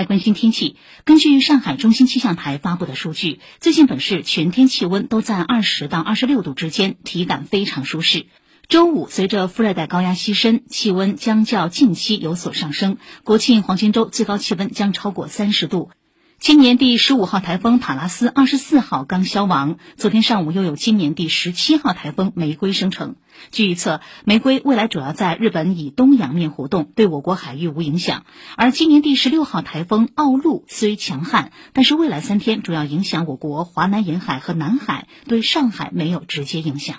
来关心天气。根据上海中心气象台发布的数据，最近本市全天气温都在二十到二十六度之间，体感非常舒适。周五，随着副热带高压西伸，气温将较近期有所上升。国庆黄金周最高气温将超过三十度。今年第十五号台风塔拉斯二十四号刚消亡，昨天上午又有今年第十七号台风玫瑰生成。据预测，玫瑰未来主要在日本以东洋面活动，对我国海域无影响。而今年第十六号台风奥路虽强悍，但是未来三天主要影响我国华南沿海和南海，对上海没有直接影响。